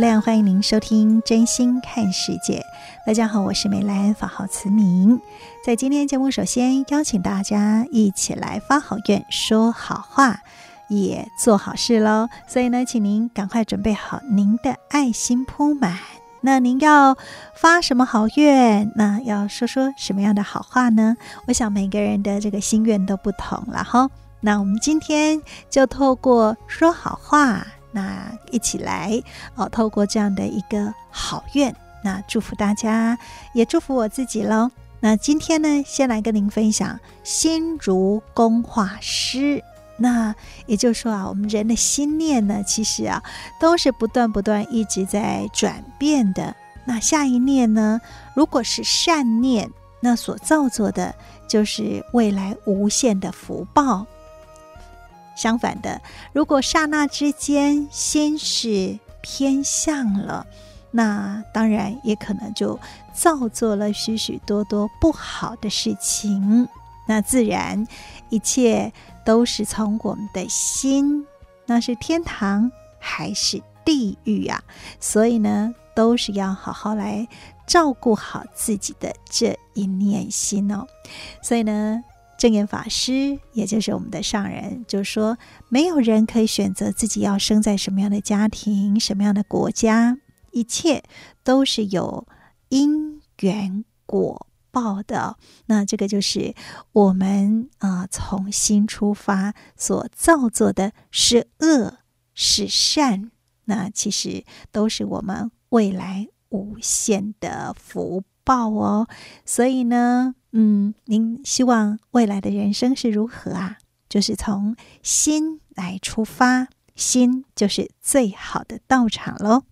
量，欢迎您收听《真心看世界》。大家好，我是美兰，法号慈明。在今天节目，首先邀请大家一起来发好愿、说好话，也做好事喽。所以呢，请您赶快准备好您的爱心铺满。那您要发什么好愿？那要说说什么样的好话呢？我想每个人的这个心愿都不同了哈。那我们今天就透过说好话。那一起来哦，透过这样的一个好愿，那祝福大家，也祝福我自己喽。那今天呢，先来跟您分享心如工画师。那也就是说啊，我们人的心念呢，其实啊，都是不断不断一直在转变的。那下一念呢，如果是善念，那所造作的就是未来无限的福报。相反的，如果刹那之间心是偏向了，那当然也可能就造作了许许多多不好的事情。那自然一切都是从我们的心，那是天堂还是地狱啊？所以呢，都是要好好来照顾好自己的这一念心哦。所以呢。证严法师，也就是我们的上人，就说：没有人可以选择自己要生在什么样的家庭、什么样的国家，一切都是有因缘果报的。那这个就是我们啊，从心出发所造作的是恶是善，那其实都是我们未来无限的福报哦。所以呢。嗯，您希望未来的人生是如何啊？就是从心来出发，心就是最好的道场喽。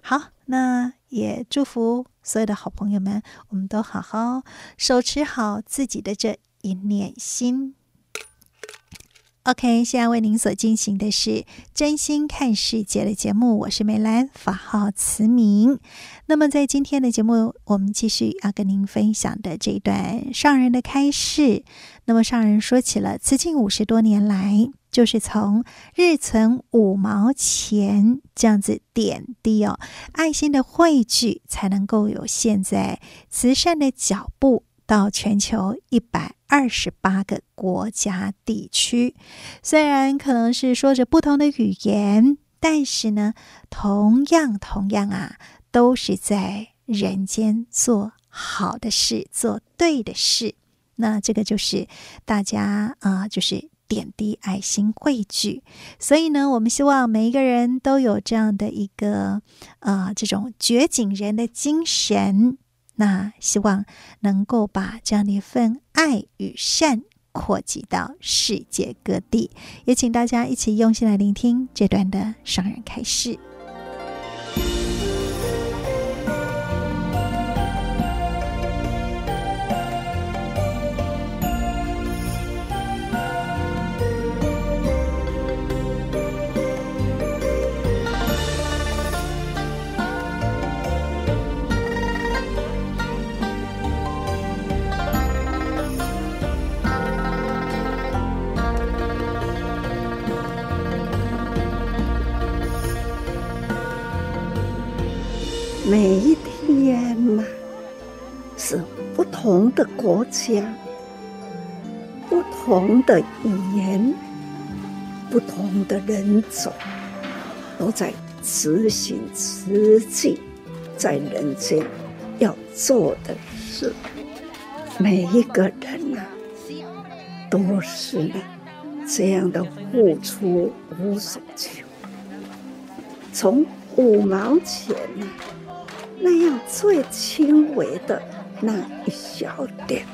好，那也祝福所有的好朋友们，我们都好好手持好自己的这一念心。OK，现在为您所进行的是《真心看世界》的节目，我是梅兰，法号慈明。那么在今天的节目，我们继续要跟您分享的这一段上人的开示。那么上人说起了慈济五十多年来，就是从日存五毛钱这样子点滴哦，爱心的汇聚，才能够有现在慈善的脚步。到全球一百二十八个国家地区，虽然可能是说着不同的语言，但是呢，同样同样啊，都是在人间做好的事，做对的事。那这个就是大家啊、就是点滴爱心汇聚。所以呢，我们希望每一个人都有这样的一个啊、呃，这种掘井人的精神。那希望能够把这样的一份爱与善扩及到世界各地，也请大家一起用心来聆听这段的上人开示。每一天呐，是不同的国家、不同的语言、不同的人种，都在执行慈济在人间要做的事。每一个人呐、都是呢这样的付出无所求，从五毛钱呢那样最轻微的那一小点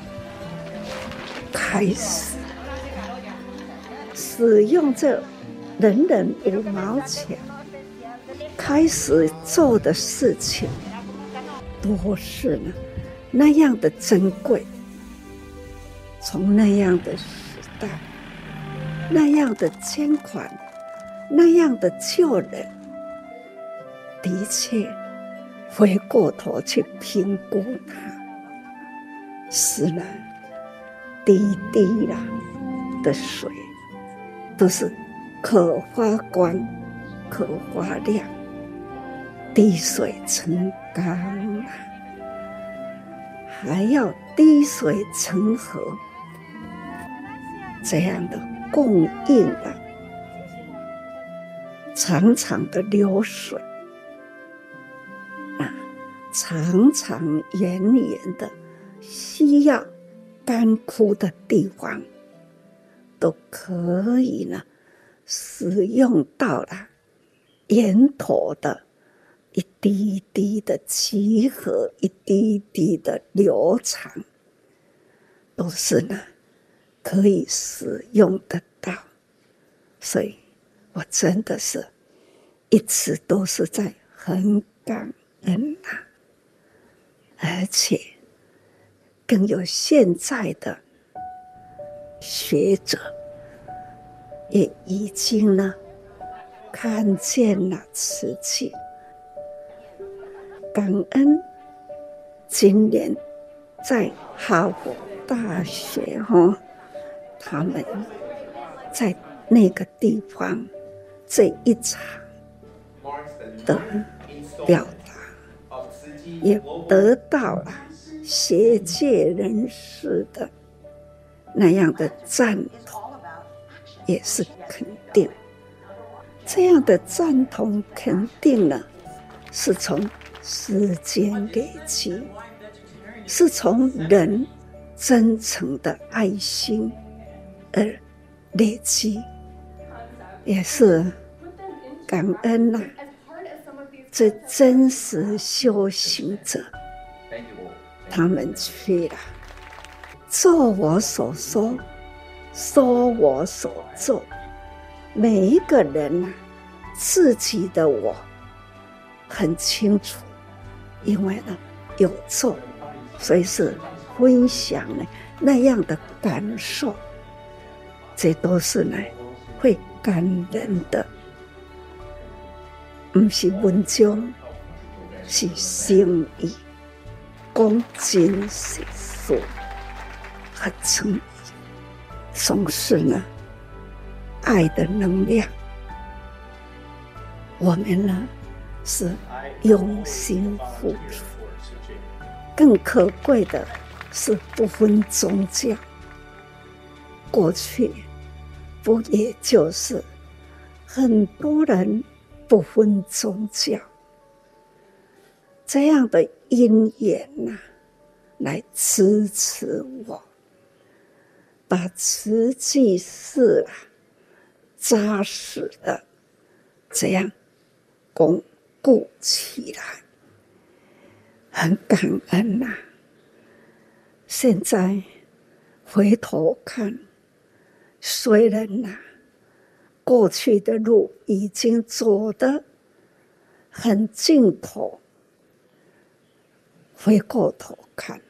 开始，使用这人人五毛钱开始做的事情，都是呢那样的珍贵。从那样的时代，那样的捐款，那样的救人，的确，回过头去评估它，是了，滴滴啦的水，都是可发光、可发亮，滴水成钢啊，还要滴水成河。这样的供应啊，长长的流水，长长远远的需要干枯的地方，都可以呢，使用到了源头的一滴一滴的集合，一滴一滴的流长，都是呢。可以使用得到，所以我真的是一直都是在很感恩呐、啊，而且更有现在的学者也已经呢看见了瓷器，感恩今年在哈佛大学哈。他们在那个地方这一场的表，也得到了学界人士的那样的赞同，也是肯定。这样的赞同肯定呢，是从时间累积，是从人真诚的爱心。而累积也是感恩呐、这真实修行者，他们去了，做我所说，说我所做，每一个人呐、啊，自己的我很清楚，因为呢有做，所以是分享呢那样的感受。这都是呢，会感人的，不是文章，是心意，讲真实说，和诚意，总是呢，爱的能量。我们呢，是用心付出，更可贵的是不分宗教。过去不也就是很多人不分宗教这样的因缘呐，来支持我，把慈济寺啊扎实的这样巩固起来，很感恩呐。现在回头看。虽然呐、过去的路已经走得很尽头，回过头看，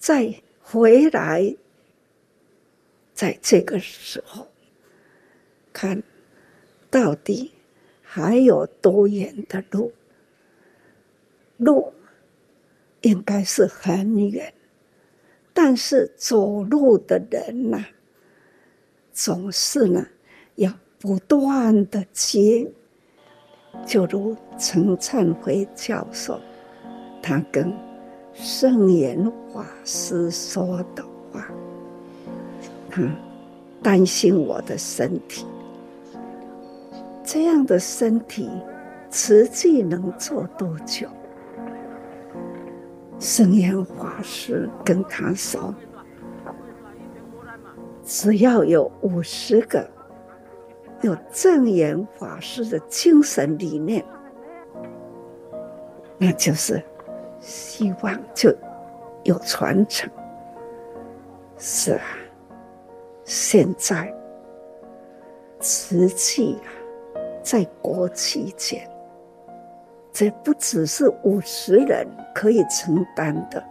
再回来，在这个时候，看到底还有多远的路，路应该是很远，但是走路的人呐、总是呢，要不断的接，就如陈灿辉教授，他跟圣严法师说的话，他担心我的身体，这样的身体，实际能做多久？圣严法师跟他说：“只要有五十个有正言法师的精神理念，那就是希望就有传承。”是啊，现在慈济啊，在国际间。这不只是五十人可以承担的，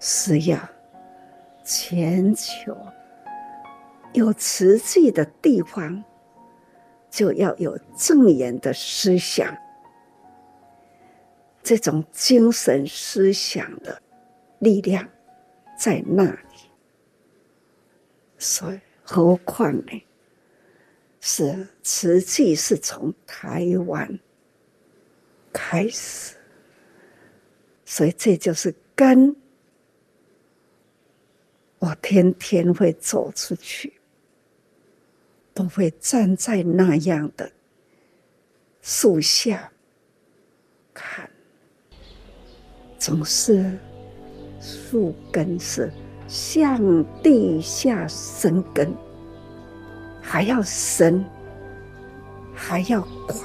是要全球有慈济的地方，就要有正言的思想，这种精神思想的力量在那里。所以，何况呢？是慈济是从台湾。开始，所以这就是根。我天天会走出去，都会站在那样的树下看，总是树根是向地下生根，还要深，还要广。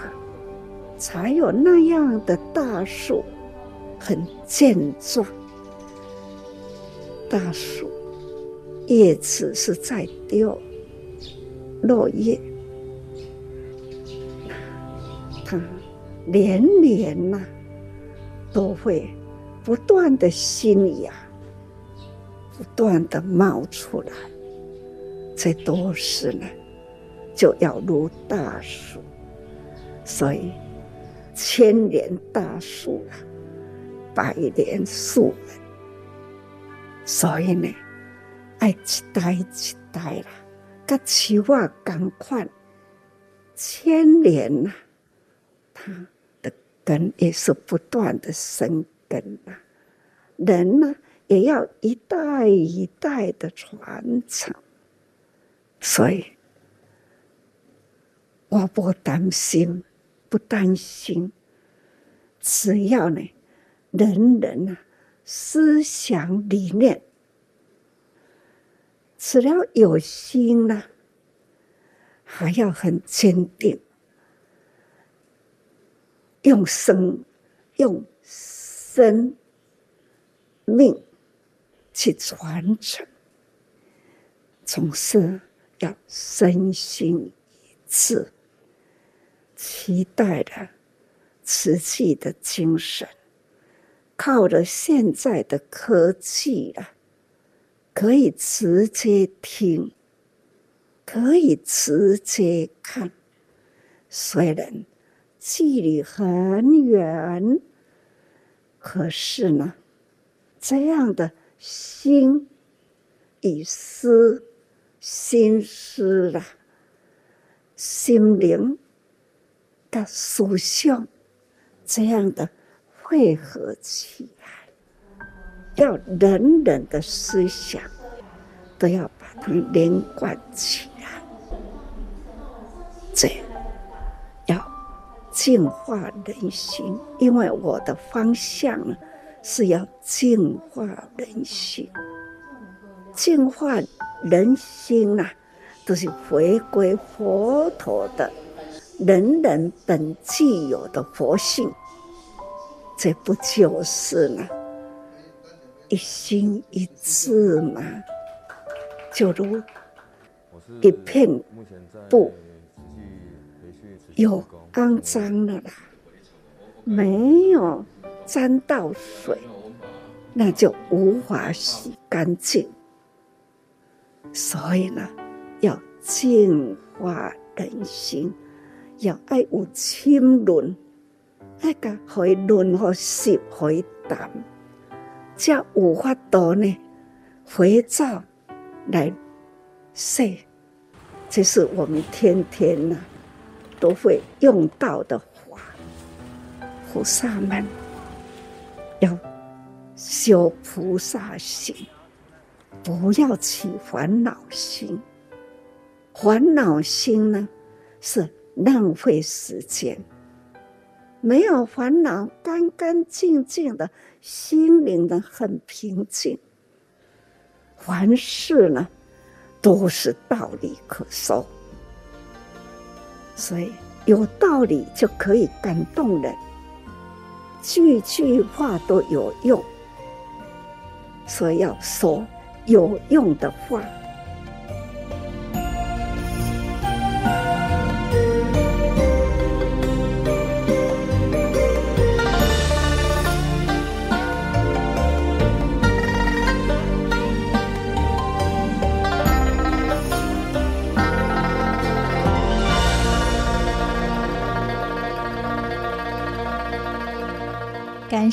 才有那样的大树，很健壮。大树叶子是在掉落叶，它年年呐都会不断的新芽，不断的冒出来。这都是呢，就要如大树，所以。千年大树啊，百年树人，所以呢，爱一代一代啦，跟树啊同款，千年呐，它的根也是不断的生根呐。人呢，也要一代一代的传承，所以我不担心。不担心，只要呢，人人啊，思想理念，只要有心呢，还要很坚定，用生用生命去传承，总是要身心一致。期待的瓷器的精神，靠着现在的科技啊，可以直接听，可以直接看。虽然距离很远，可是呢，这样的心与思、心思啊，心灵。的属相这样的汇合起，要人人的思想都要把它连贯起来，这样要净化人心，因为我的方向呢是要净化人心，净化人心呐、都是回归佛陀的。人人本具有的佛性，这不就是呢？一心一志嘛？就如一片布，有肮脏了啦，没有沾到水，那就无法洗干净。所以呢，要净化人心。要爱有清润，爱个可以润和湿可以淡，才有法度呢。肥皂来洗，这是我们天天呢都会用到的话。菩萨们要修菩萨心，不要起烦恼心。烦恼心呢是。浪费时间，没有烦恼，干干净净的，心灵呢很平静。凡事呢都是道理可说，所以有道理就可以感动人，句句话都有用，所以要说有用的话。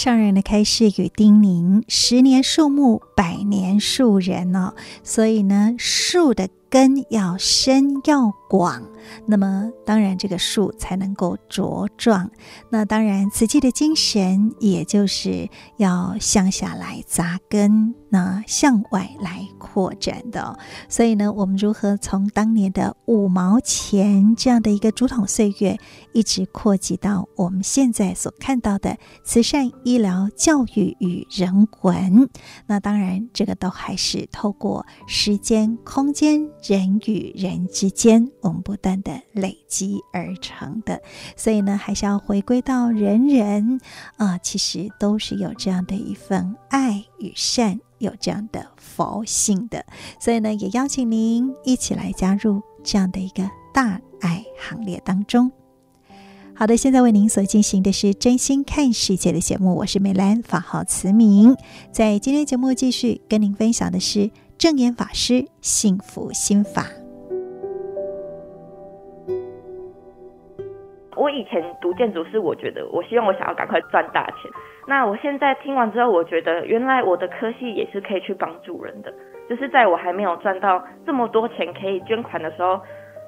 上人的开示与叮咛：十年树木，百年树人哦。所以呢，树的根要深要广，那么当然这个树才能够茁壮。那当然，慈济的精神也就是要向下来扎根，那向外来扩展的。所以呢，我们如何从当年的五毛钱这样的一个竹筒岁月，一直扩及到我们现在所看到的慈善、医疗、教育与人文？那当然，这个都还是透过时间、空间。人与人之间，我们不断的累积而成的，所以呢，还是要回归到人人啊，其实都是有这样的一份爱与善，有这样的佛性的，所以呢，也邀请您一起来加入这样的一个大爱行列当中。好的，现在为您所进行的是真心看世界的节目，我是美兰，法号慈明，在今天节目继续跟您分享的是。证言法师幸福心法。我以前读建筑是我觉得，我希望我想要赶快赚大钱。那我现在听完之后，我觉得原来我的科系也是可以去帮助人的。就是在我还没有赚到这么多钱可以捐款的时候，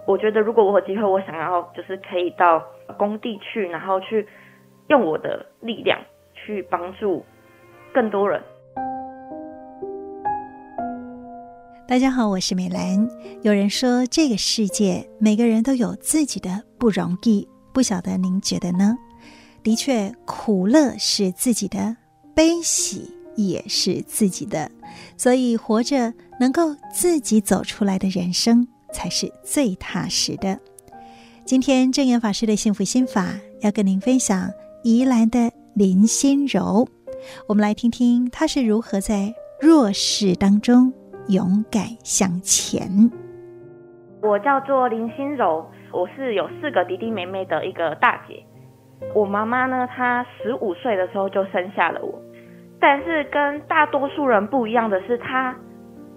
我觉得如果我有机会，我想要就是可以到工地去，然后去用我的力量去帮助更多人。大家好，我是美兰。有人说，这个世界每个人都有自己的不容易，不晓得您觉得呢？的确，苦乐是自己的，悲喜也是自己的，所以活着能够自己走出来的人生才是最踏实的。今天证严法师的幸福心法要跟您分享宜兰的林心柔，我们来听听她是如何在弱势当中。勇敢向前。我叫做林心柔，我是有四个弟弟妹妹的一个大姐。我妈妈呢，她十五岁的时候就生下了我，但是跟大多数人不一样的是，她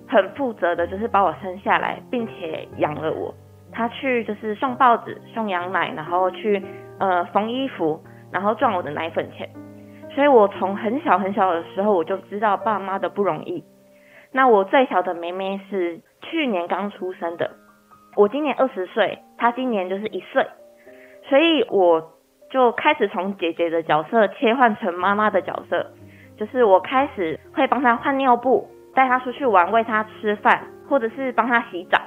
很负责的，就是把我生下来，并且养了我。她去就是送报纸、送羊奶，然后去呃缝衣服，然后赚我的奶粉钱。所以我从很小很小的时候，我就知道爸妈的不容易。那我最小的妹妹是去年刚出生的，我今年二十岁，她今年就是一岁，所以我就开始从姐姐的角色切换成妈妈的角色，就是我开始会帮她换尿布，带她出去玩，喂她吃饭，或者是帮她洗澡。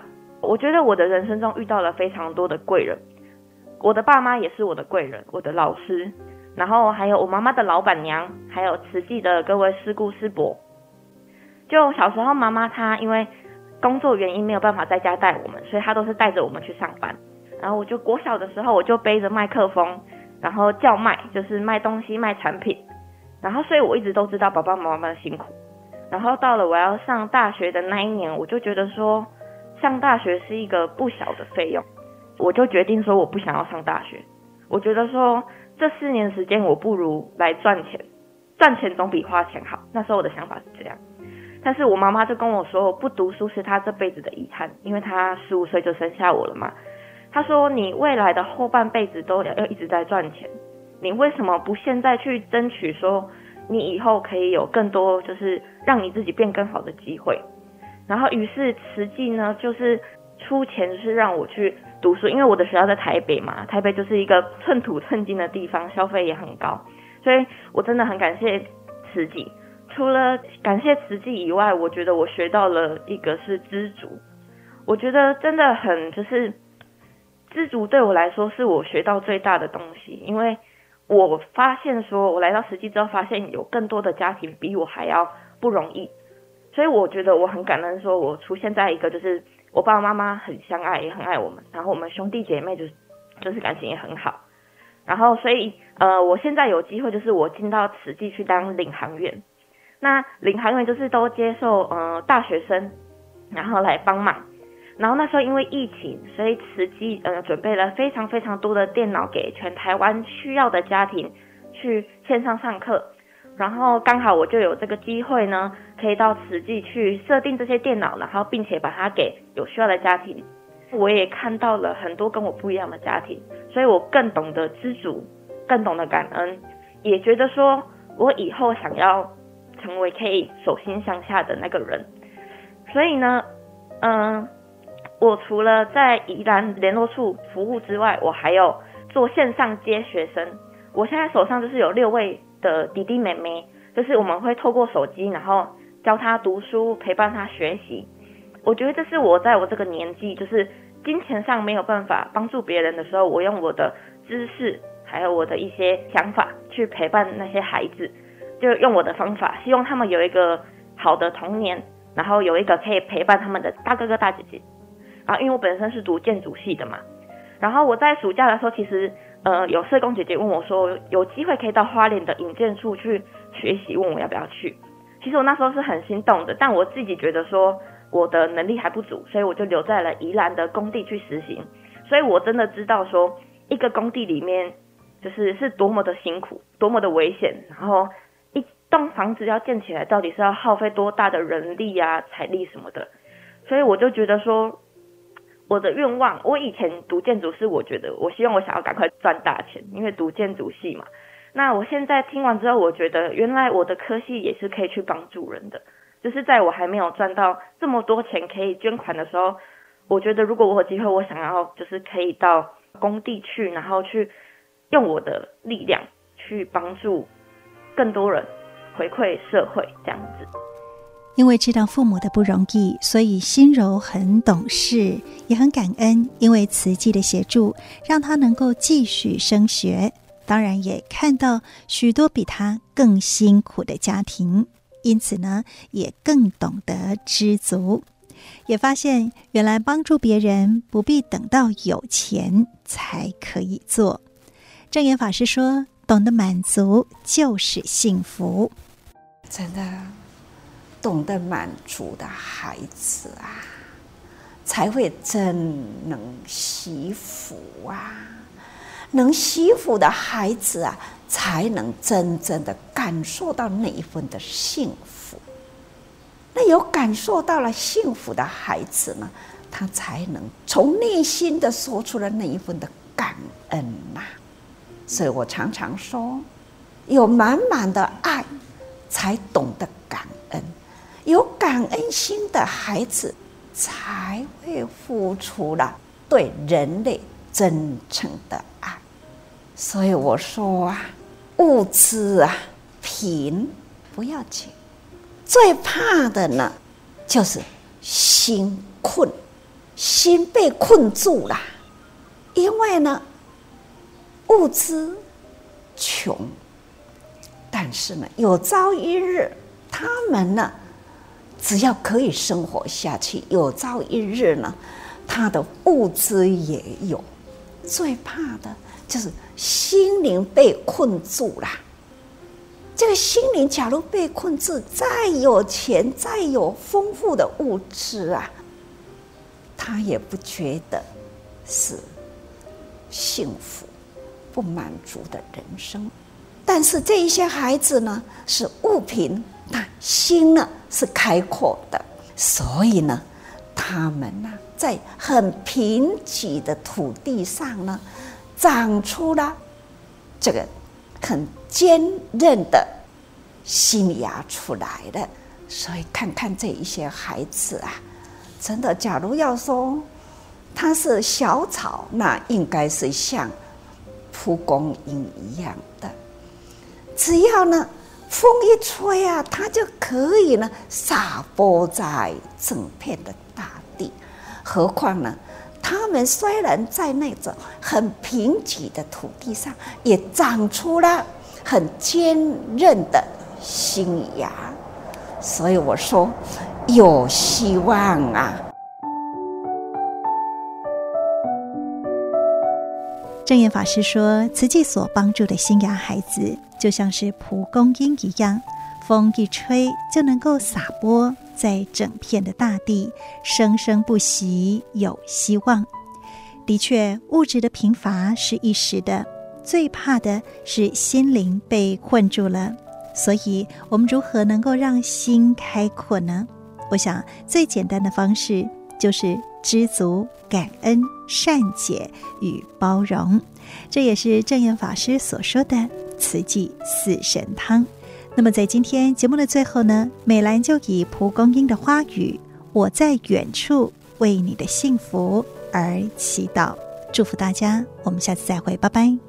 我觉得我的人生中遇到了非常多的贵人，我的爸妈也是我的贵人，我的老师，然后还有我妈妈的老板娘，还有慈济的各位师姑师伯。就小时候，妈妈她因为工作原因没有办法在家带我们，所以她都是带着我们去上班。然后我就国小的时候，我就背着麦克风，然后叫卖，就是卖东西、卖产品。然后，所以我一直都知道爸爸妈妈的辛苦。然后到了我要上大学的那一年，我就觉得说，上大学是一个不小的费用，我就决定说我不想要上大学。我觉得说这四年时间，我不如来赚钱，赚钱总比花钱好。那时候我的想法是这样。但是我妈妈就跟我说，不读书是她这辈子的遗憾，因为她十五岁就生下我了嘛。她说，你未来的后半辈子都要要一直在赚钱，你为什么不现在去争取说，你以后可以有更多就是让你自己变更好的机会？然后于是慈济呢，就是出钱是让我去读书，因为我的学校在台北嘛，台北就是一个寸土寸金的地方，消费也很高，所以我真的很感谢慈济。除了感谢慈济以外，我觉得我学到了一个是知足。我觉得真的很就是知足对我来说是我学到最大的东西，因为我发现说，我来到慈济之后，发现有更多的家庭比我还要不容易，所以我觉得我很感恩，说我出现在一个就是我爸爸妈妈很相爱，也很爱我们，然后我们兄弟姐妹就是就是感情也很好，然后所以呃，我现在有机会就是我进到慈济去当领航员，那领航员就是都接受呃大学生，然后来帮忙。然后那时候因为疫情，所以慈济呃准备了非常非常多的电脑给全台湾需要的家庭去线上上课。然后刚好我就有这个机会呢，可以到慈济去设定这些电脑，然后并且把它给有需要的家庭。我也看到了很多跟我不一样的家庭，所以我更懂得知足，更懂得感恩，也觉得说我以后想要成为可以手心向下的那个人。所以呢，嗯。我除了在宜兰联络处服务之外，我还有做线上接学生。我现在手上就是有六位的弟弟妹妹，就是我们会透过手机，然后教他读书，陪伴他学习。我觉得这是我在我这个年纪，就是金钱上没有办法帮助别人的时候，我用我的知识还有我的一些想法去陪伴那些孩子，就用我的方法，希望他们有一个好的童年，然后有一个可以陪伴他们的大哥哥大姐姐。啊，因为我本身是读建筑系的嘛，然后我在暑假的时候，其实呃有社工姐姐问我说，有机会可以到花莲的营建处去学习，问我要不要去。其实我那时候是很心动的，但我自己觉得说我的能力还不足，所以我就留在了宜兰的工地去实习。所以我真的知道说一个工地里面就是是多么的辛苦，多么的危险，然后栋房子要建起来，到底是要耗费多大的人力啊、财力什么的。所以我就觉得说。我的愿望，我以前读建筑是我觉得，我希望我想要赶快赚大钱，因为读建筑系嘛。那我现在听完之后，我觉得原来我的科系也是可以去帮助人的，就是在我还没有赚到这么多钱可以捐款的时候，我觉得如果我有机会，我想要就是可以到工地去，然后去用我的力量去帮助更多人，回馈社会这样子。因为知道父母的不容易，所以心柔很懂事，也很感恩。因为慈济的协助，让他能够继续升学。当然，也看到许多比他更辛苦的家庭，因此呢，也更懂得知足。也发现，原来帮助别人不必等到有钱才可以做。证严法师说：“懂得满足就是幸福。”真的。懂得满足的孩子啊，才会真能惜福啊！能惜福的孩子啊，才能真正的感受到那一份的幸福。那有感受到了幸福的孩子呢，他才能从内心的说出了那一份的感恩呐、所以我常常说，有满满的爱，才懂得感恩。有感恩心的孩子，才会付出了对人类真诚的爱。所以我说啊，物质啊，贫不要紧，最怕的呢，就是心困，心被困住了。因为呢，物质穷，但是呢，有朝一日他们呢。只要可以生活下去，有朝一日呢，他的物资也有。最怕的就是心灵被困住了。这个心灵假如被困住，再有钱，再有丰富的物质啊，他也不觉得是幸福、不满足的人生。但是这一些孩子呢，是物贫。但心呢是开阔的，所以呢，他们呢在很贫瘠的土地上呢，长出了这个很坚韧的新芽出来的。所以看看这一些孩子啊，真的，假如要说他是小草，那应该是像蒲公英一样的，只要呢。风一吹啊，它就可以呢撒播在整片的大地。何况呢，他们虽然在那种很贫瘠的土地上，也长出了很坚韧的新芽。所以我说，有希望啊！证严法师说，慈济所帮助的新芽孩子，就像是蒲公英一样，风一吹就能够撒播在整片的大地，生生不息，有希望。的确，物质的贫乏是一时的，最怕的是心灵被困住了。所以，我们如何能够让心开阔呢？我想，最简单的方式就是知足、感恩、善解与包容。这也是正缘法师所说的慈济四神汤。那么，在今天节目的最后呢，美兰就以蒲公英的花语“我在远处为你的幸福而祈祷”，祝福大家。我们下次再会，拜拜。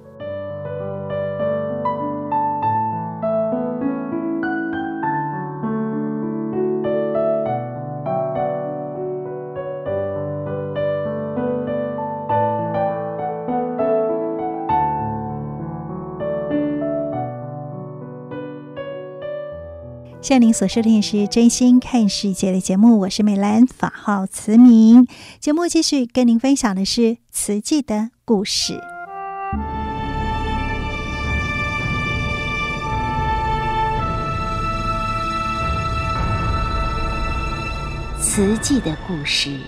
向您所收听的是《真心看世界》的节目，我是美兰，法号慈明。节目继续跟您分享的是慈济的故事。慈济的故事，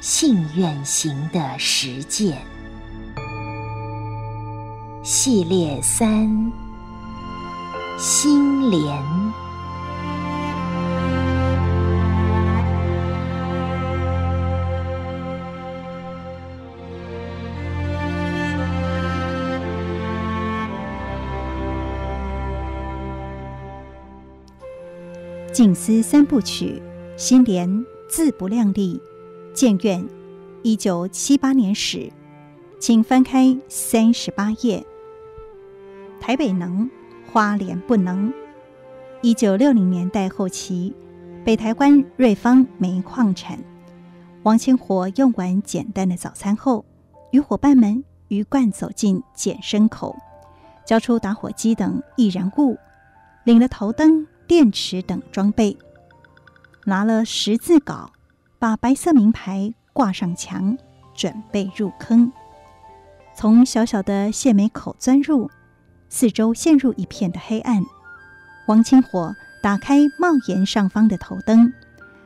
信愿行的实践系列三：心莲。静思三部曲，心莲自不量力，建院，一九七八年始，请翻开三十八页。台北能，花莲不能。一九六零年代后期，北台湾瑞芳煤矿产，王清火用完简单的早餐后，与伙伴们鱼贯走进捡生口，交出打火机等易燃物，领了头灯。电池等装备，拿了十字镐，把白色名牌挂上墙，准备入坑。从小小的泄煤口钻入，四周陷入一片的黑暗。王清火打开帽檐上方的头灯，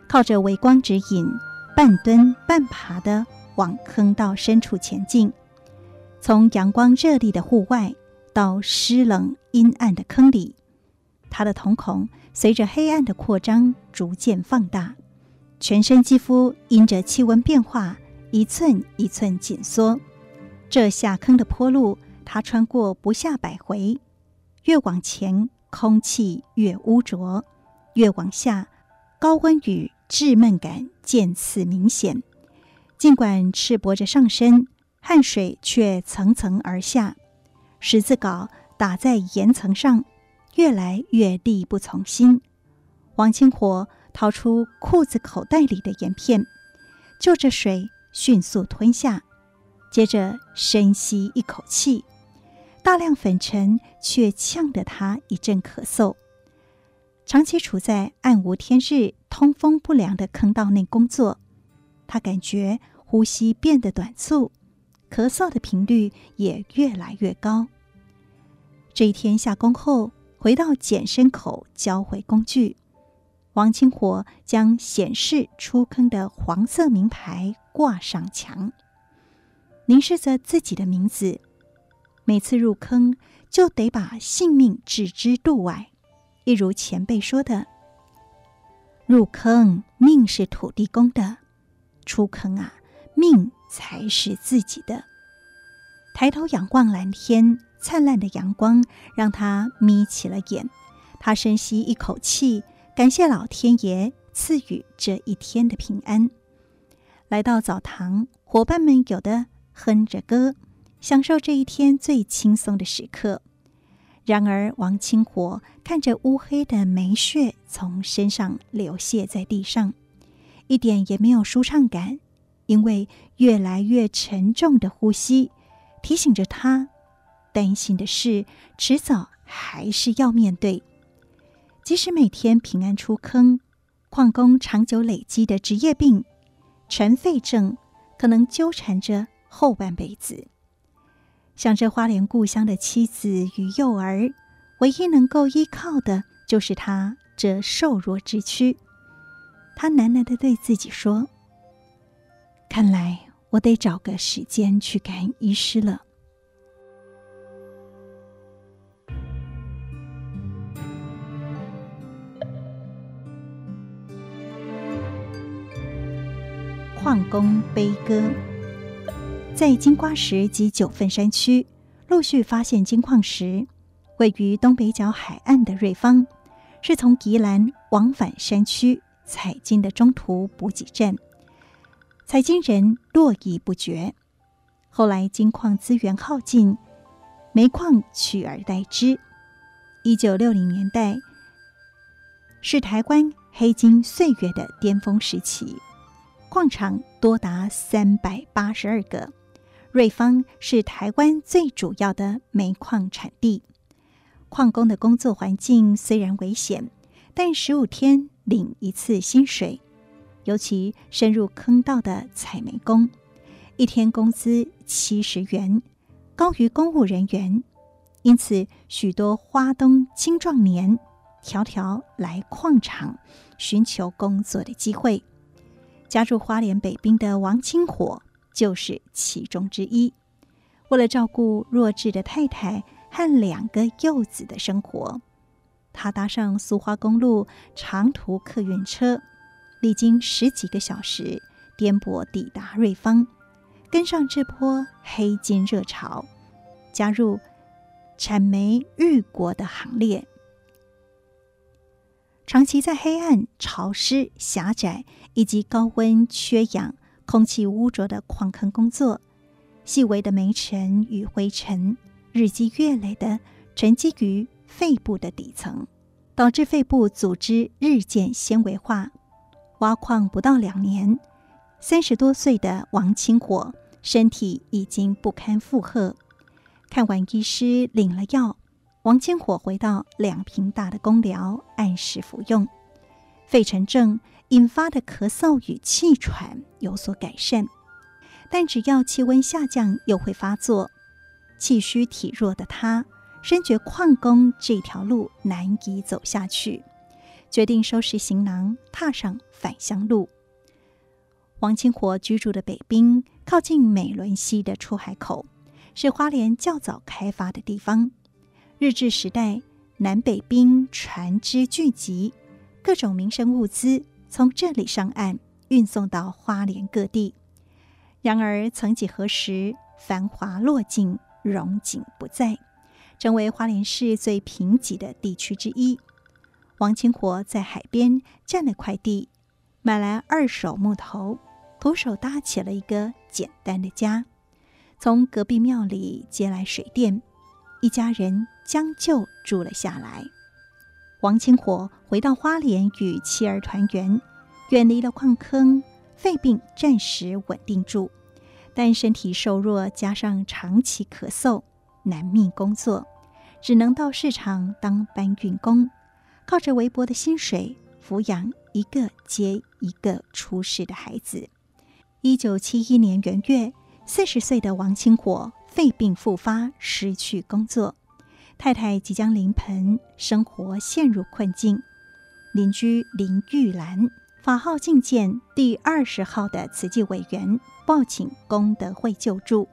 靠着微光指引，半蹲半爬的往坑道深处前进。从阳光热烈的户外到湿冷阴暗的坑里。他的瞳孔随着黑暗的扩张逐渐放大，全身肌肤因着气温变化一寸一寸紧缩。这下坑的坡路，他穿过不下百回。越往前，空气越污浊；越往下，高温与滞闷感渐次明显。尽管赤膊着上身，汗水却层层而下。十字镐打在岩层上。越来越力不从心，王清火掏出裤子口袋里的盐片，就着水迅速吞下，接着深吸一口气，大量粉尘却呛得他一阵咳嗽。长期处在暗无天日、通风不良的坑道内工作，他感觉呼吸变得短促，咳嗽的频率也越来越高。这一天下工后。回到捡身口交回工具，王清火将显示出坑的黄色名牌挂上墙，凝视着自己的名字。每次入坑就得把性命置之度外，一如前辈说的：“入坑命是土地公的，出坑啊命才是自己的。”抬头仰望蓝天。灿烂的阳光让他眯起了眼，他深吸一口气，感谢老天爷赐予这一天的平安。来到澡堂，伙伴们有的哼着歌，享受这一天最轻松的时刻。然而，王清活看着乌黑的煤屑从身上流泻在地上，一点也没有舒畅感，因为越来越沉重的呼吸，提醒着他，担心的事迟早还是要面对。即使每天平安出坑，矿工长久累积的职业病——尘肺症，可能纠缠着后半辈子。想着花莲故乡的妻子与幼儿，唯一能够依靠的就是他这瘦弱之躯。他喃喃地对自己说：“看来我得找个时间去看医师了。”矿工悲歌，在金瓜石及九份山区陆续发现金矿时，位于东北角海岸的瑞芳，是从宜兰往返山区采金的中途补给站，采金人络绎不绝。后来金矿资源耗尽，煤矿取而代之。一九六零年代是台湾黑金岁月的巅峰时期。矿场多达三百八十二个，瑞芳是台湾最主要的煤矿产地。矿工的工作环境虽然危险，但十五天领一次薪水。尤其深入坑道的采煤工，一天工资七十元，高于公务人员。因此，许多花东青壮年条条来矿场寻求工作的机会。加入花莲北兵的王清火就是其中之一。为了照顾弱智的太太和两个幼子的生活，他搭上苏花公路长途客运车，历经十几个小时颠簸抵达瑞芳，跟上这波黑金热潮，加入产煤裕国的行列。长期在黑暗、潮湿、狭窄以及高温、缺氧、空气污浊的矿坑工作，细微的煤尘与灰尘日积月累地沉积于肺部的底层，导致肺部组织日渐纤维化。挖矿不到两年，三十多岁的王清火身体已经不堪负荷。看完医师，领了药。王清火回到两坪大的工寮，按时服用。肺尘症引发的咳嗽与气喘有所改善，但只要气温下降，又会发作。气虚体弱的他，深觉矿工这条路难以走下去，决定收拾行囊，踏上返乡路。王清火居住的北滨，靠近美仑溪的出海口，是花莲较早开发的地方。日治时代，南北兵船只聚集，各种民生物资从这里上岸，运送到花莲各地。然而，曾几何时，繁华落尽，荣景不再，成为花莲市最贫瘠的地区之一。王清火在海边占了块地，买来二手木头，徒手搭起了一个简单的家，从隔壁庙里接来水电。一家人将就住了下来。王清火回到花莲与妻儿团圆，远离了矿坑，肺病暂时稳定住，但身体瘦弱，加上长期咳嗽，难觅工作，只能到市场当搬运工，靠着微薄的薪水抚养一个接一个出世的孩子。一九七一年元月，四十岁的王清火。肺病复发，失去工作，太太即将临盆，生活陷入困境。邻居林玉兰法号觐见第二十号的慈济委员，报请功德会救助。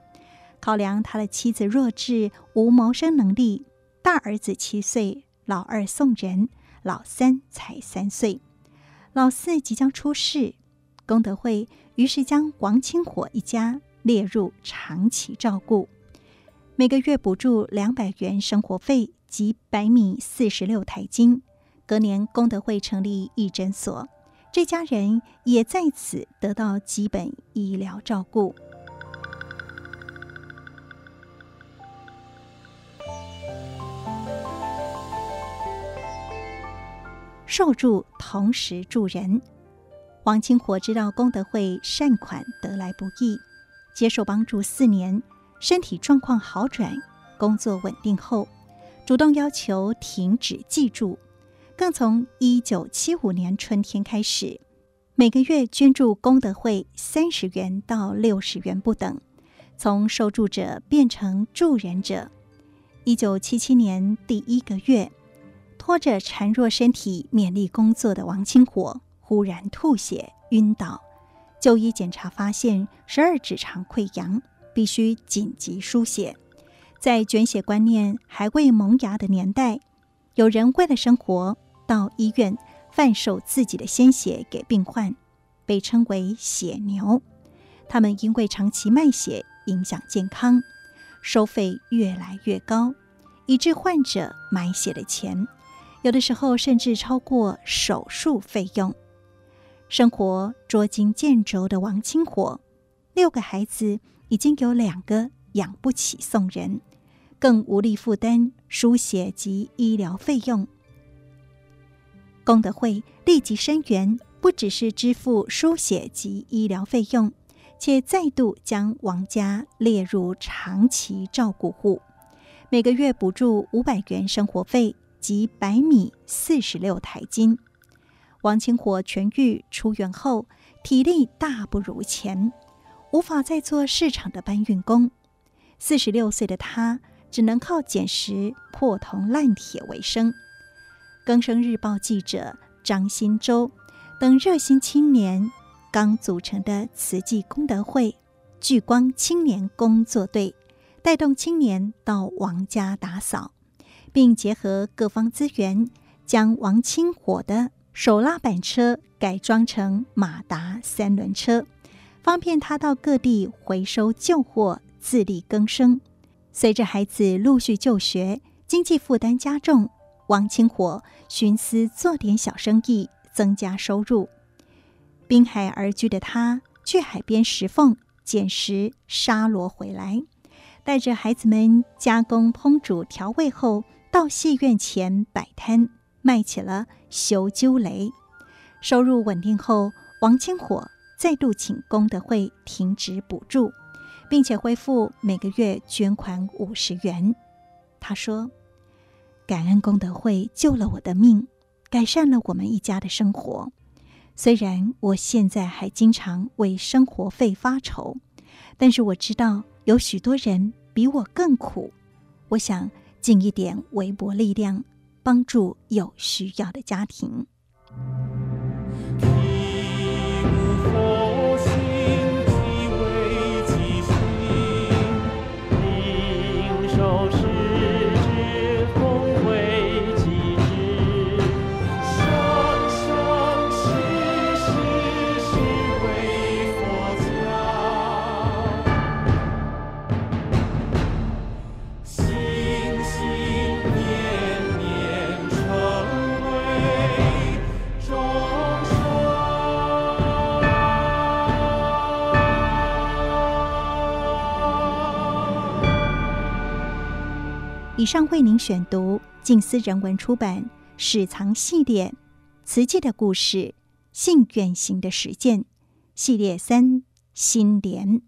考量他的妻子弱智，无谋生能力，大儿子七岁，老二送人，老三才三岁，老四即将出世。功德会于是将王清火一家列入长期照顾。每个月补助两百元生活费及百米四十六台斤。隔年功德会成立义诊所，这家人也在此得到基本医疗照顾。受助同时助人，王清火知道功德会善款得来不易，接受帮助四年，身体状况好转，工作稳定后，主动要求停止寄住，更从一九七五年春天开始，每个月捐助功德会三十元到六十元不等，从受助者变成助人者。一九七七年第一个月，拖着孱弱身体勉力工作的王清火忽然吐血晕倒。就医检查发现十二指肠溃疡，必须紧急输血。在捐血观念还未萌芽的年代，有人为了生活到医院贩售自己的鲜血给病患，被称为“血牛”。他们因为长期卖血影响健康，收费越来越高，以致患者买血的钱有的时候甚至超过手术费用。生活捉襟见肘的王清火，六个孩子已经有两个养不起送人，更无力负担输血及医疗费用。功德会立即声援，不只是支付输血及医疗费用，且再度将王家列入长期照顾户，每个月补助五百元生活费及白米四十六台斤。王清火痊愈出院后，体力大不如前，无法再做市场的搬运工。四十六岁的他，只能靠捡拾破铜烂铁为生。更生日报记者张新洲等热心青年刚组成的慈济功德会聚光青年工作队，带动青年到王家打扫，并结合各方资源，将王清火的手拉板车改装成马达三轮车，方便他到各地回收旧货，自力更生。随着孩子陆续就学，经济负担加重，王清火寻思做点小生意，增加收入。滨海而居的他，去海边石缝捡拾沙螺回来，带着孩子们加工烹煮调味后，到戏院前摆摊。卖起了修鸠雷，收入稳定后，王清火再度请功德会停止补助，并且恢复每个月捐款五十元。他说：“感恩功德会救了我的命，改善了我们一家的生活。虽然我现在还经常为生活费发愁，但是我知道有许多人比我更苦。我想尽一点微薄力量。”帮助有需要的家庭。以上为您选读静思人文出版《史藏系列》慈济的故事，信愿行的实践系列三心莲。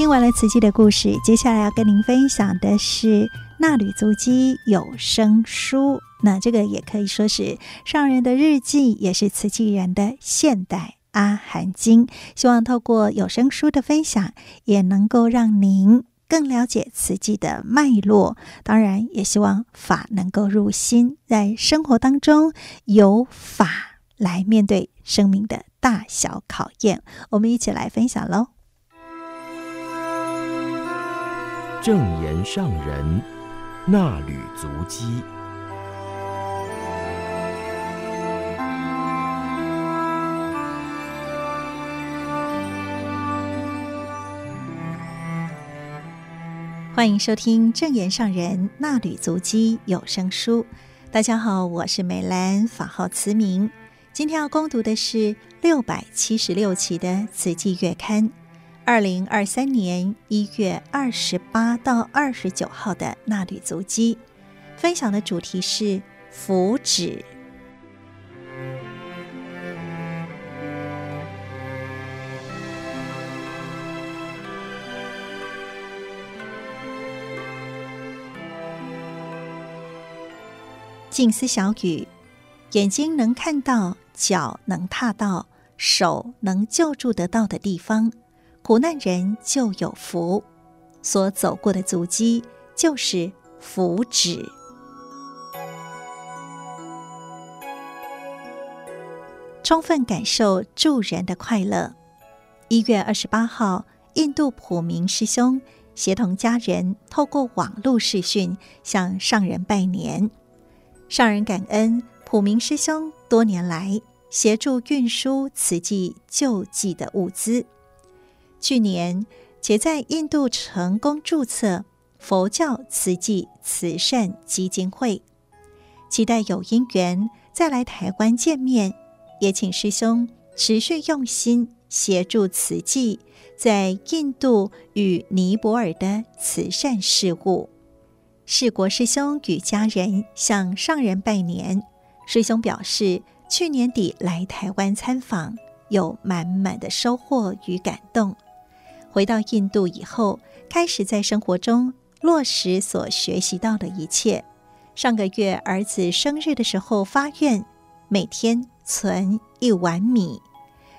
听完了慈济的故事，接下来要跟您分享的是《纳履足迹有声书》。那这个也可以说是上人的日记，也是慈济人的现代阿含经。希望透过有声书的分享，也能够让您更了解慈济的脉络。当然，也希望法能够入心，在生活当中有法来面对生命的大小考验。我们一起来分享喽。正言上人那履足迹，欢迎收听正言上人衲履足迹有声书。大家好，我是美兰，法号慈明。今天要攻读的是六百七十六期的《慈济月刊》。二零二三年一月二十八到二十九号的衲履足迹，分享的主题是福祉。静思小语：眼睛能看到，脚能踏到，手能救助得到的地方，苦难人就有福。所走过的足迹就是福祉。充分感受助人的快乐。一月二十八号，印度普明师兄协同家人透过网络视讯向上人拜年。上人感恩普明师兄多年来协助运输慈济救济的物资，去年且在印度成功注册佛教慈济慈善基金会，期待有因缘再来台湾见面，也请师兄持续用心协助慈济在印度与尼泊尔的慈善事务。世国师兄与家人向上人拜年。师兄表示，去年底来台湾参访，有满满的收获与感动。回到印度以后，开始在生活中落实所学习到的一切。上个月儿子生日的时候发愿，每天存一碗米，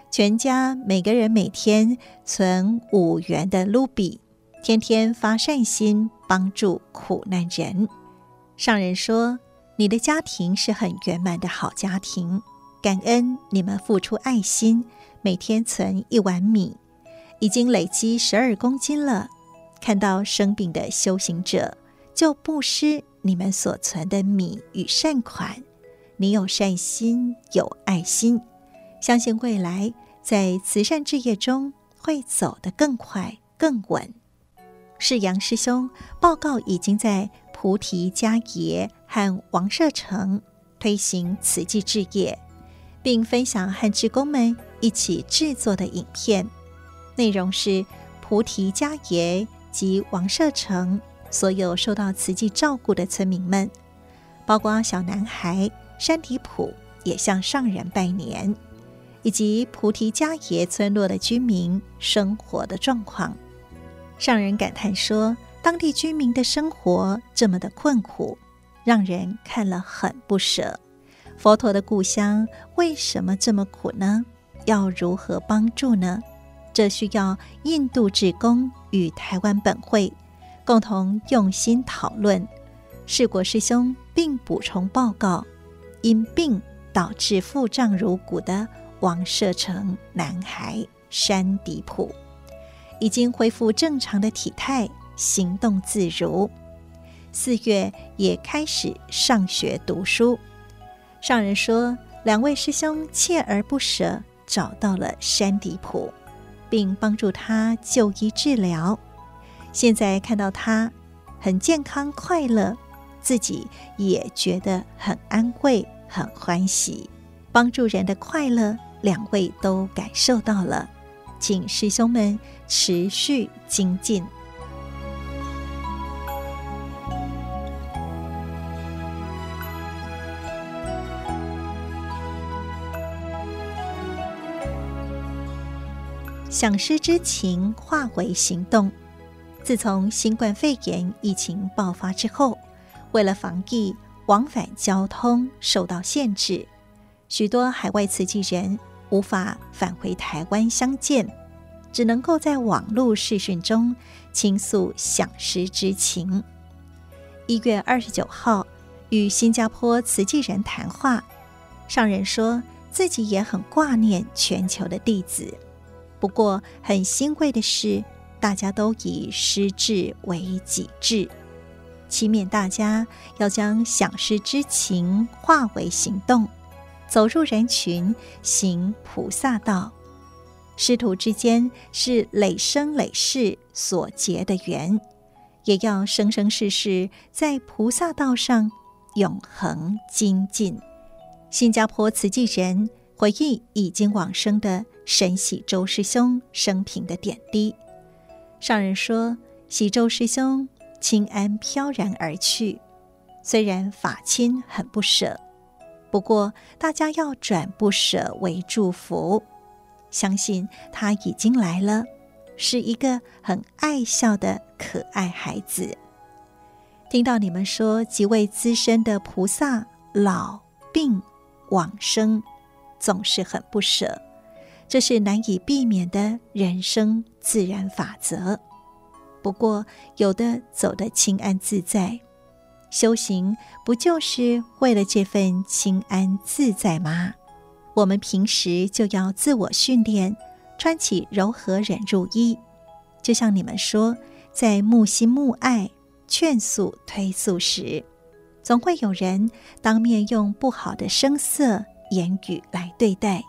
全家每个人每天存五元的卢比。天天发善心，帮助苦难人。上人说：“你的家庭是很圆满的好家庭，感恩你们付出爱心，每天存一碗米，已经累积十二公斤了。看到生病的修行者，就布施你们所存的米与善款。你有善心，有爱心，相信未来在慈善事业中会走得更快、更稳。”是杨师兄报告，已经在菩提迦耶和王舍城推行慈济志业，并分享和志工们一起制作的影片。内容是菩提迦耶及王舍城所有受到慈济照顾的村民们，包括小男孩山迪普也向上人拜年，以及菩提迦耶村落的居民生活的状况。上人感叹说：“当地居民的生活这么的困苦，让人看了很不舍。佛陀的故乡为什么这么苦呢？要如何帮助呢？这需要印度志工与台湾本会共同用心讨论。”世果师兄并补充报告：因病导致腹胀如鼓的王舍城男孩山迪普。已经恢复正常的体态，行动自如。四月也开始上学读书。上人说，两位师兄锲而不舍找到了山迪普，并帮助他就医治疗。现在看到他很健康快乐，自己也觉得很安慰、很欢喜。帮助人的快乐，两位都感受到了。请师兄们持续精进。想师之情化为行动。自从新冠肺炎疫情爆发之后，为了防疫，往返交通受到限制，许多海外慈济人，无法返回台湾相见，只能够在网络视讯中倾诉想师之情。一月二十九号，与新加坡慈济人谈话，上人说自己也很挂念全球的弟子，不过很欣慰的是，大家都以师志为己志，祈勉大家要将想师之情化为行动。走入人群，行菩萨道。师徒之间是累生累世所结的缘，也要生生世世在菩萨道上永恒精进。新加坡慈济人回忆已经往生的神喜周师兄生平的点滴。上人说，喜周师兄清安飘然而去，虽然法亲很不舍，不过大家要转不舍为祝福，相信他已经来了，是一个很爱笑的可爱孩子。听到你们说几位资深的菩萨老病往生，总是很不舍，这是难以避免的人生自然法则。不过，有的走得轻安自在，修行不就是为了这份清安自在吗？我们平时就要自我训练，穿起柔和忍辱衣。就像你们说，在慕心慕爱、劝诉推诉时，总会有人当面用不好的声色言语来对待，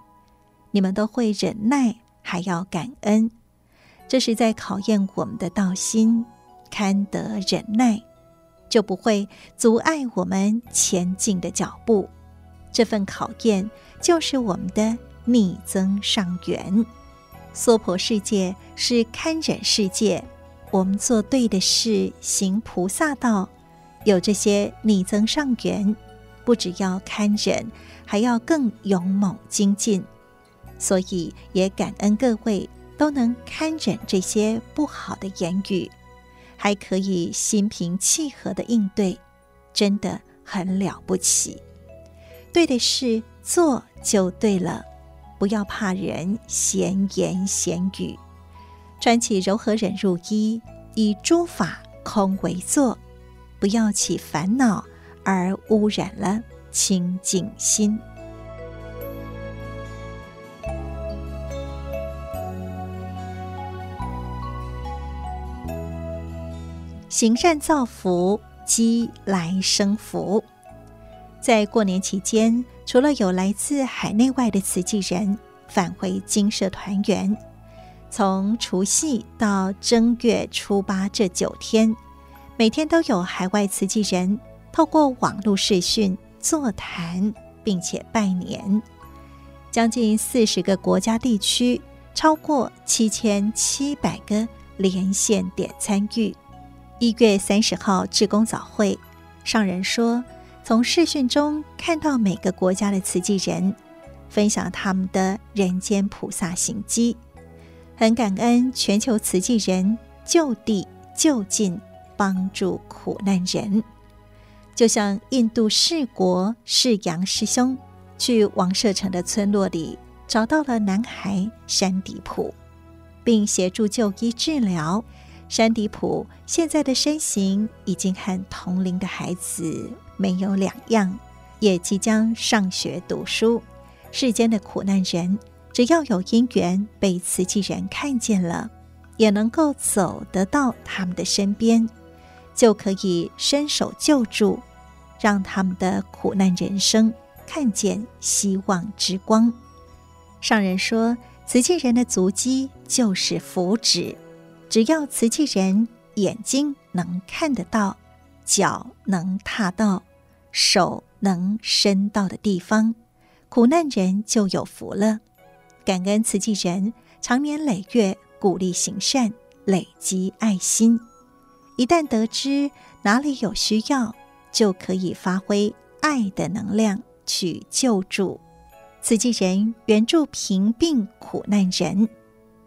你们都会忍耐，还要感恩。这是在考验我们的道心，堪得忍耐，就不会阻碍我们前进的脚步。这份考验就是我们的逆增上缘。娑婆世界是堪忍世界，我们做对的事，行菩萨道，有这些逆增上缘，不只要堪忍，还要更勇猛精进。所以也感恩各位。都能堪忍这些不好的言语，还可以心平气和的应对，真的很了不起。对的事做就对了，不要怕人闲言闲语，穿起柔和忍辱衣，以诸法空为坐，不要起烦恼而污染了清净心。行善造福，积来生福。在过年期间，除了有来自海内外的慈济人返回精舍团圆，从除夕到正月初八这九天，每天都有海外慈济人透过网络视讯座谈，并且拜年。将近四十个国家地区，超过七千七百个连线点参与。一月三十号，志工早会，上人说，从视讯中看到每个国家的慈济人分享他们的人间菩萨行迹，很感恩全球慈济人就地就近帮助苦难人。就像印度世国世扬师兄去王舍城的村落里找到了男孩山迪普，并协助就医治疗。山迪普现在的身形已经和同龄的孩子没有两样，也即将上学读书。世间的苦难人，只要有因缘被慈济人看见了，也能够走得到他们的身边，就可以伸手救助，让他们的苦难人生看见希望之光。上人说，慈济人的足迹就是福祉。只要慈济人眼睛能看得到，脚能踏到，手能伸到的地方，苦难人就有福了。感恩慈济人长年累月鼓励行善，累积爱心。一旦得知哪里有需要，就可以发挥爱的能量去救助。慈济人援助贫病苦难人。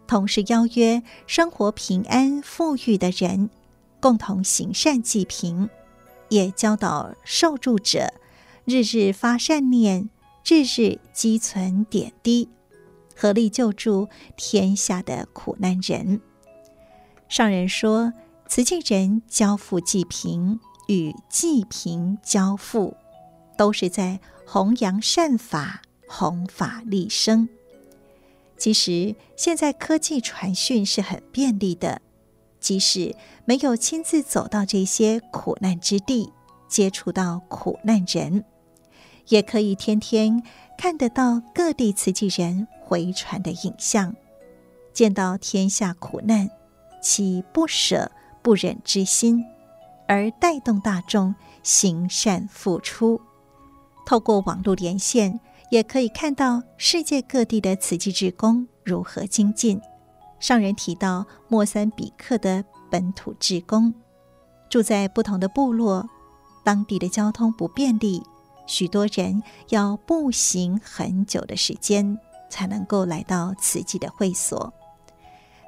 同时邀约生活平安富裕的人，共同行善济贫，也教导受助者日日发善念，日日积存点滴，合力救助天下的苦难人。上人说，慈济人交富济贫与济贫交富，都是在弘扬善法，弘法利生。其实，现在科技传讯是很便利的，即使没有亲自走到这些苦难之地，接触到苦难人，也可以天天看得到各地慈济人回传的影像，见到天下苦难，起不舍不忍之心，而带动大众行善付出。透过网络连线。也可以看到世界各地的慈济志工如何精进。上人提到莫桑比克的本土志工，住在不同的部落，当地的交通不便利，许多人要步行很久的时间才能够来到慈济的会所。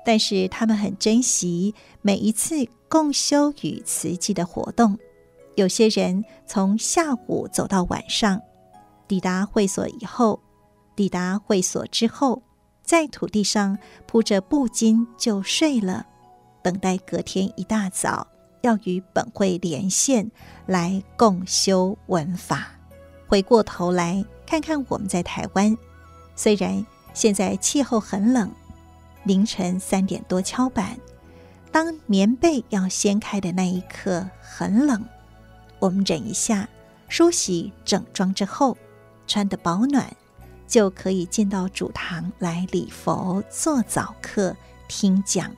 但是他们很珍惜每一次共修与慈济的活动。有些人从下午走到晚上，抵达会所以后，抵达会所之后，在土地上铺着布巾就睡了，等待隔天一大早要与本会连线来共修文法。回过头来看看我们在台湾，虽然现在气候很冷。凌晨三点多敲板，当棉被要掀开的那一刻很冷，我们忍一下，梳洗整装之后，穿得保暖，就可以进到主堂来礼佛、做早课、听讲。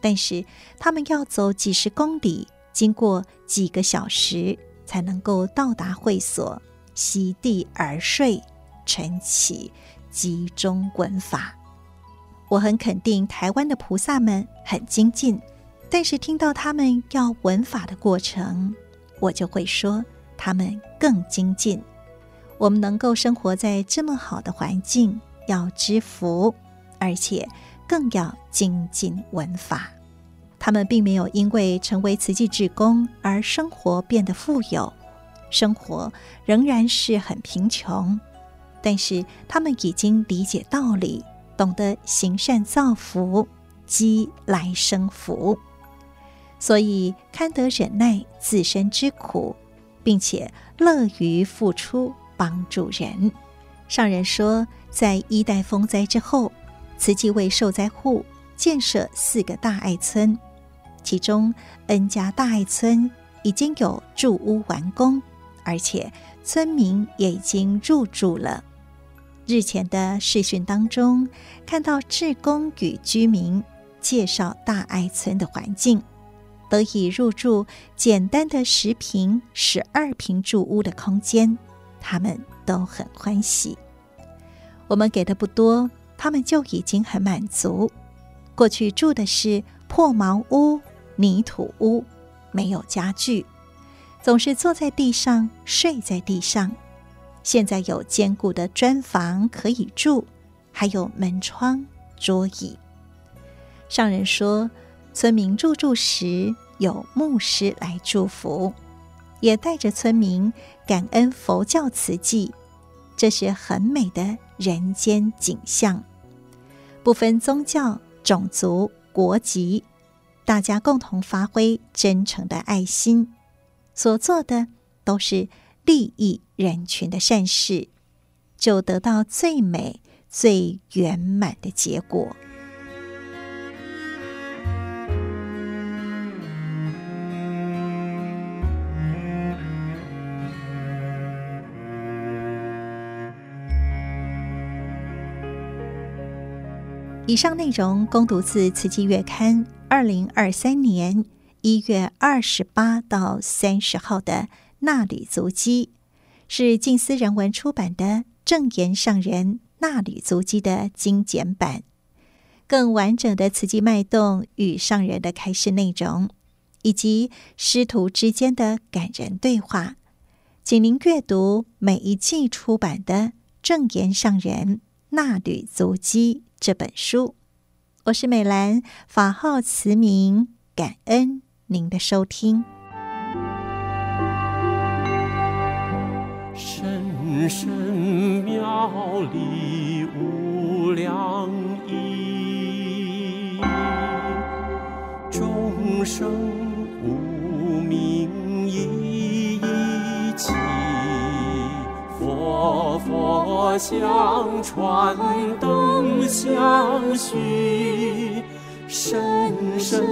但是他们要走几十公里，经过几个小时，才能够到达会所，席地而睡，晨起，集中闻法。我很肯定台湾的菩萨们很精进，但是听到他们要闻法的过程，我就会说他们更精进。我们能够生活在这么好的环境，要知福，而且更要精进闻法。他们并没有因为成为慈济志工而生活变得富有，生活仍然是很贫穷，但是他们已经理解道理。懂得行善造福，积来生福，所以堪得忍耐自身之苦，并且乐于付出帮助人。上人说，在一代风灾之后，慈济为受灾户建设四个大爱村，其中恩家大爱村已经有住屋完工，而且村民也已经入住了。日前的视讯当中，看到志工与居民介绍大爱村的环境，得以入住简单的十坪、十二坪住屋的空间，他们都很欢喜。我们给的不多，他们就已经很满足。过去住的是破茅屋、泥土屋，没有家具，总是坐在地上，睡在地上。现在有坚固的砖房可以住，还有门窗、桌椅。上人说，村民入住时有牧师来祝福，也带着村民感恩佛教慈济，这是很美的人间景象。不分宗教、种族、国籍，大家共同发挥真诚的爱心，所做的都是。利益人群的善事，就得到最美、最圆满的结果。以上内容供读自《慈济月刊》二零二三年一月二十八到三十号的。纳履足迹是静思人文出版的正言上人纳履足迹的精简版，更完整的慈济脉动与上人的开示内容，以及师徒之间的感人对话，请您阅读每一季出版的正言上人纳履足迹这本书。我是美兰，法号慈明，感恩您的收听。深深妙理无量义，众生无明一一起，佛佛相传灯相续，深深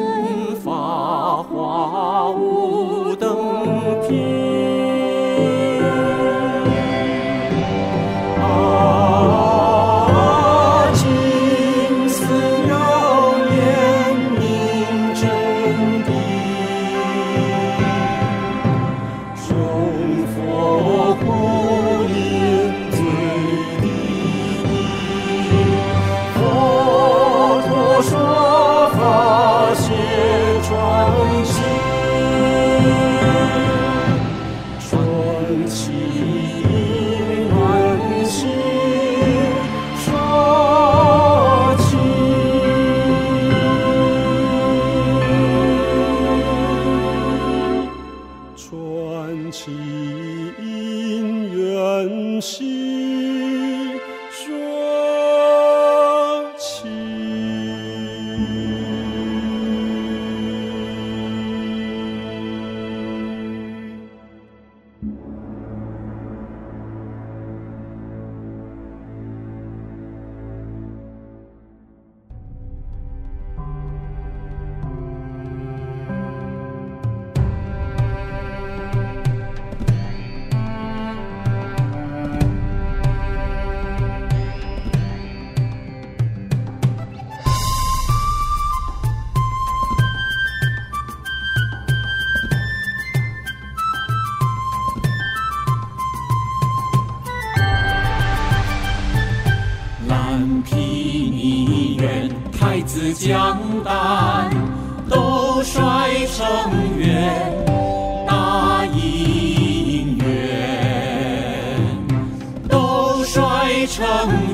成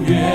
月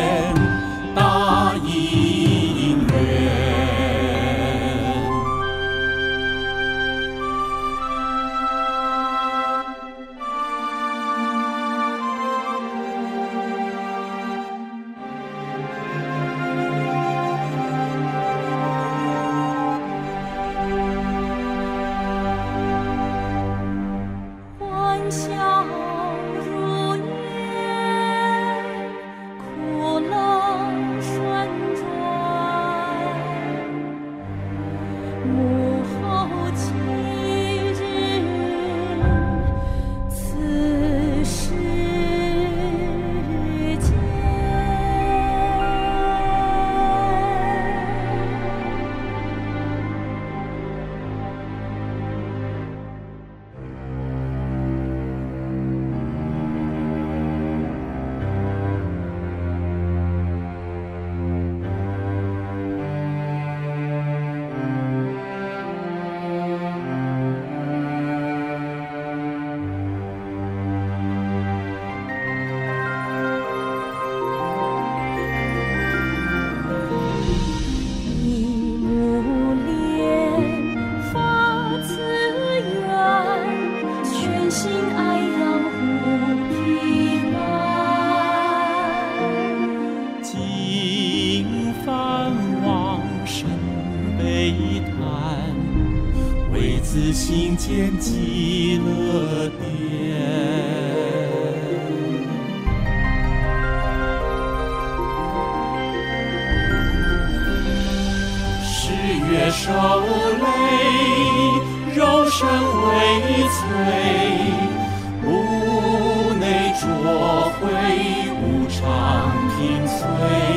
月受累，肉身未摧，屋内浊秽无常，平催。